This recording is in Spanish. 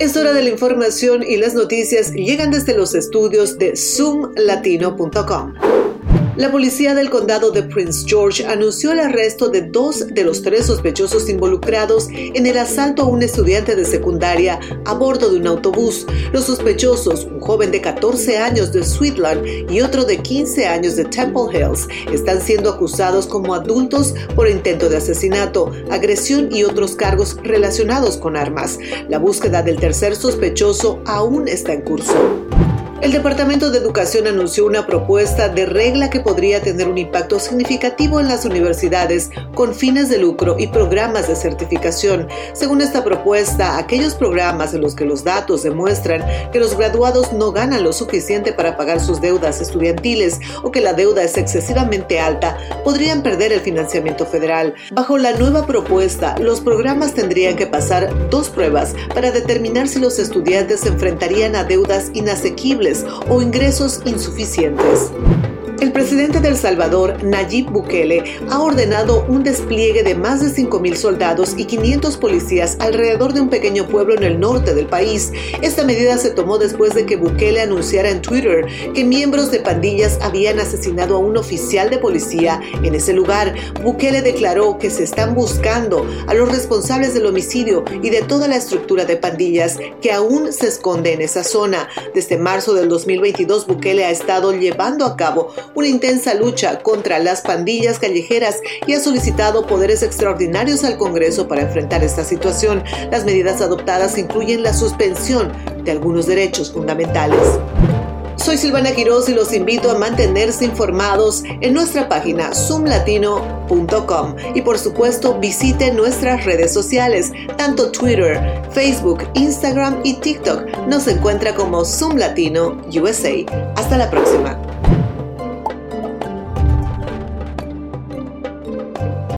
Es hora de la información y las noticias llegan desde los estudios de zoomlatino.com. La policía del condado de Prince George anunció el arresto de dos de los tres sospechosos involucrados en el asalto a un estudiante de secundaria a bordo de un autobús. Los sospechosos, un joven de 14 años de Sweetland y otro de 15 años de Temple Hills, están siendo acusados como adultos por intento de asesinato, agresión y otros cargos relacionados con armas. La búsqueda del tercer sospechoso aún está en curso. El Departamento de Educación anunció una propuesta de regla que podría tener un impacto significativo en las universidades con fines de lucro y programas de certificación. Según esta propuesta, aquellos programas en los que los datos demuestran que los graduados no ganan lo suficiente para pagar sus deudas estudiantiles o que la deuda es excesivamente alta, podrían perder el financiamiento federal. Bajo la nueva propuesta, los programas tendrían que pasar dos pruebas para determinar si los estudiantes se enfrentarían a deudas inasequibles o ingresos insuficientes. El presidente de El Salvador, Nayib Bukele, ha ordenado un despliegue de más de 5.000 soldados y 500 policías alrededor de un pequeño pueblo en el norte del país. Esta medida se tomó después de que Bukele anunciara en Twitter que miembros de pandillas habían asesinado a un oficial de policía en ese lugar. Bukele declaró que se están buscando a los responsables del homicidio y de toda la estructura de pandillas que aún se esconde en esa zona. Desde marzo del 2022, Bukele ha estado llevando a cabo una intensa lucha contra las pandillas callejeras y ha solicitado poderes extraordinarios al Congreso para enfrentar esta situación. Las medidas adoptadas incluyen la suspensión de algunos derechos fundamentales. Soy Silvana Quiroz y los invito a mantenerse informados en nuestra página zoomlatino.com y por supuesto visite nuestras redes sociales, tanto Twitter, Facebook, Instagram y TikTok. Nos encuentra como Zoom Latino USA. Hasta la próxima.